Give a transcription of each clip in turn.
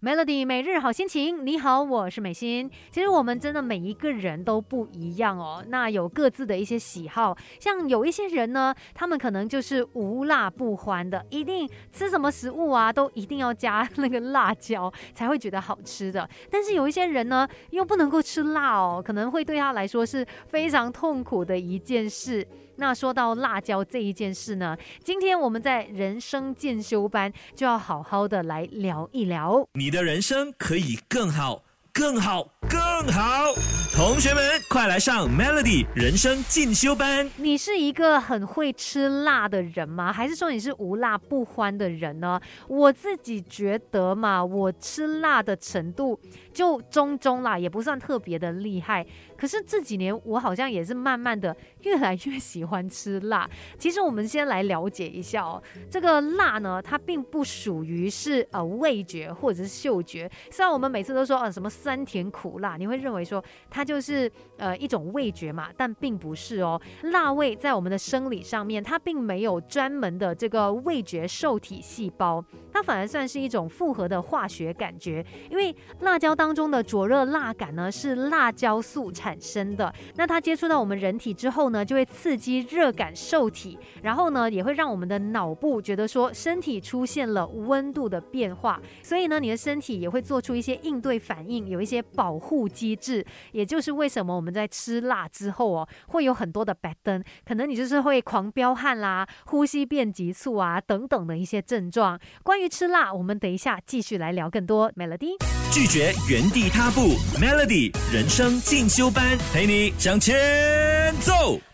Melody 每日好心情，你好，我是美心。其实我们真的每一个人都不一样哦，那有各自的一些喜好。像有一些人呢，他们可能就是无辣不欢的，一定吃什么食物啊，都一定要加那个辣椒才会觉得好吃的。但是有一些人呢，又不能够吃辣哦，可能会对他来说是非常痛苦的一件事。那说到辣椒这一件事呢，今天我们在人生进修班就要好好的来聊一聊。你的人生可以更好，更好，更好。同学们，快来上 Melody 人生进修班。你是一个很会吃辣的人吗？还是说你是无辣不欢的人呢？我自己觉得嘛，我吃辣的程度就中中啦，也不算特别的厉害。可是这几年我好像也是慢慢的越来越喜欢吃辣。其实我们先来了解一下哦，这个辣呢，它并不属于是呃味觉或者是嗅觉。虽然我们每次都说呃什么酸甜苦辣，你会认为说它就是呃一种味觉嘛，但并不是哦。辣味在我们的生理上面，它并没有专门的这个味觉受体细胞，它反而算是一种复合的化学感觉。因为辣椒当中的灼热辣感呢，是辣椒素产。生的，那它接触到我们人体之后呢，就会刺激热感受体，然后呢，也会让我们的脑部觉得说身体出现了温度的变化，所以呢，你的身体也会做出一些应对反应，有有一些保护机制，也就是为什么我们在吃辣之后哦，会有很多的白灯，可能你就是会狂飙汗啦，呼吸变急促啊等等的一些症状。关于吃辣，我们等一下继续来聊更多。Melody 拒绝原地踏步，Melody 人生进修班。陪你向前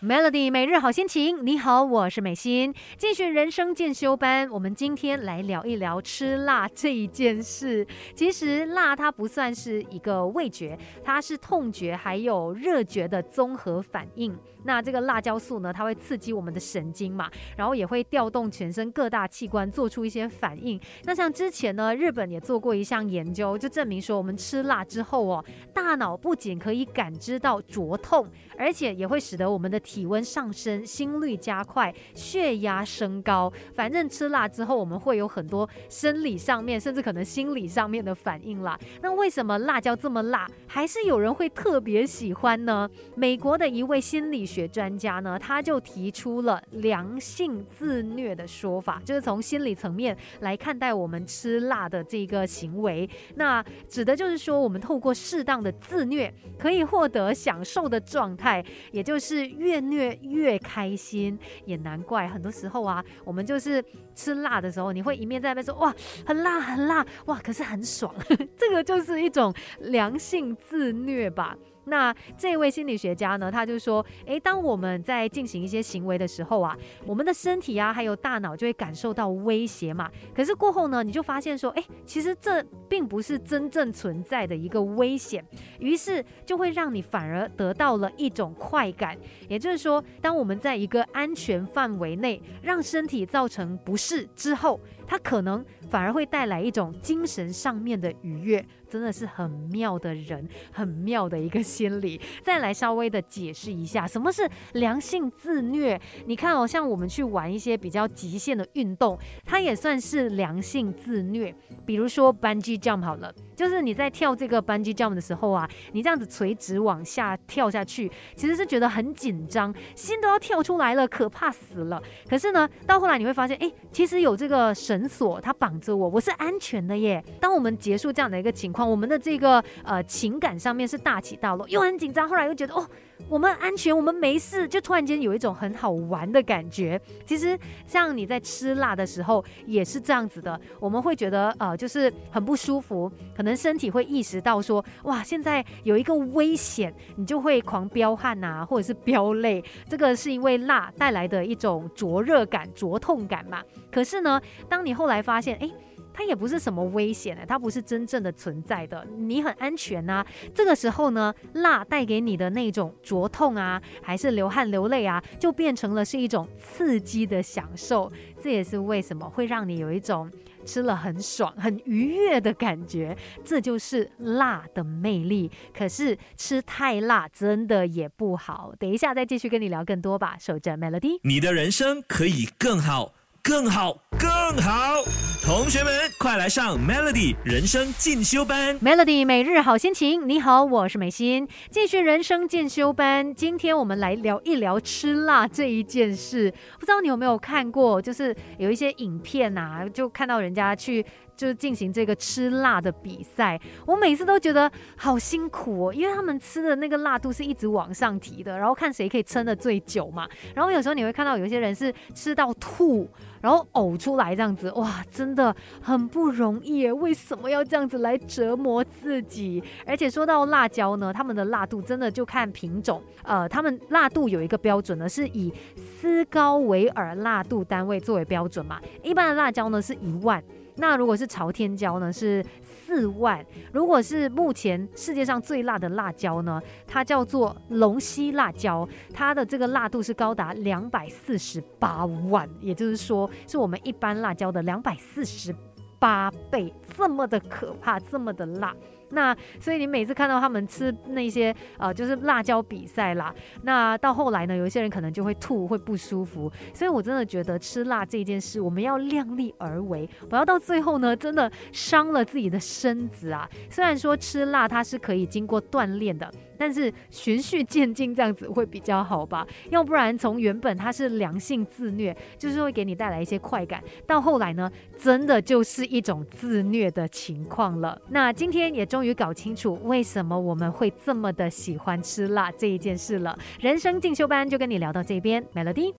，Melody 每日好心情。你好，我是美心，继续人生进修班。我们今天来聊一聊吃辣这一件事。其实辣它不算是一个味觉，它是痛觉还有热觉的综合反应。那这个辣椒素呢，它会刺激我们的神经嘛，然后也会调动全身各大器官做出一些反应。那像之前呢，日本也做过一项研究，就证明说我们吃辣之后哦，大脑不仅可以感知。到灼痛，而且也会使得我们的体温上升、心率加快、血压升高。反正吃辣之后，我们会有很多生理上面，甚至可能心理上面的反应啦。那为什么辣椒这么辣，还是有人会特别喜欢呢？美国的一位心理学专家呢，他就提出了良性自虐的说法，就是从心理层面来看待我们吃辣的这个行为。那指的就是说，我们透过适当的自虐，可以获得。享受的状态，也就就是越虐越开心，也难怪很多时候啊，我们就是吃辣的时候，你会一面在那边说哇很辣很辣哇，可是很爽，这个就是一种良性自虐吧。那这位心理学家呢，他就说，诶，当我们在进行一些行为的时候啊，我们的身体啊，还有大脑就会感受到威胁嘛。可是过后呢，你就发现说，诶，其实这并不是真正存在的一个危险，于是就会让你反而得到了一种快感。也就是说，当我们在一个安全范围内，让身体造成不适之后，它可能反而会带来一种精神上面的愉悦。真的是很妙的人，很妙的一个心理。再来稍微的解释一下，什么是良性自虐？你看哦，像我们去玩一些比较极限的运动，它也算是良性自虐。比如说 bungee jump 好了，就是你在跳这个蹦极 jump 的时候啊，你这样子垂直往下跳下去，其实是觉得很紧张，心都要跳出来了，可怕死了。可是呢，到后来你会发现，哎，其实有这个绳索它绑着我，我是安全的耶。当我们结束这样的一个情况。我们的这个呃情感上面是大起大落，又很紧张，后来又觉得哦，我们安全，我们没事，就突然间有一种很好玩的感觉。其实像你在吃辣的时候也是这样子的，我们会觉得呃就是很不舒服，可能身体会意识到说哇现在有一个危险，你就会狂飙汗呐，或者是飙泪。这个是因为辣带来的一种灼热感、灼痛感嘛。可是呢，当你后来发现哎。它也不是什么危险的，它不是真正的存在的，你很安全呐。这个时候呢，辣带给你的那种灼痛啊，还是流汗流泪啊，就变成了是一种刺激的享受。这也是为什么会让你有一种吃了很爽、很愉悦的感觉。这就是辣的魅力。可是吃太辣真的也不好。等一下再继续跟你聊更多吧。守着 Melody，你的人生可以更好。更好，更好！同学们，快来上 Melody 人生进修班。Melody 每日好心情，你好，我是美心，继续人生进修班。今天我们来聊一聊吃辣这一件事。不知道你有没有看过，就是有一些影片啊，就看到人家去。就是进行这个吃辣的比赛，我每次都觉得好辛苦哦，因为他们吃的那个辣度是一直往上提的，然后看谁可以撑得最久嘛。然后有时候你会看到有些人是吃到吐，然后呕出来这样子，哇，真的很不容易耶！为什么要这样子来折磨自己？而且说到辣椒呢，他们的辣度真的就看品种，呃，他们辣度有一个标准呢，是以斯高维尔辣度单位作为标准嘛。一般的辣椒呢是一万。那如果是朝天椒呢，是四万；如果是目前世界上最辣的辣椒呢，它叫做龙溪辣椒，它的这个辣度是高达两百四十八万，也就是说是我们一般辣椒的两百四十八倍，这么的可怕，这么的辣。那所以你每次看到他们吃那些呃，就是辣椒比赛啦，那到后来呢，有一些人可能就会吐，会不舒服。所以我真的觉得吃辣这件事，我们要量力而为，不要到最后呢，真的伤了自己的身子啊。虽然说吃辣它是可以经过锻炼的，但是循序渐进这样子会比较好吧。要不然从原本它是良性自虐，就是会给你带来一些快感，到后来呢，真的就是一种自虐的情况了。那今天也终于搞清楚为什么我们会这么的喜欢吃辣这一件事了。人生进修班就跟你聊到这边，Melody。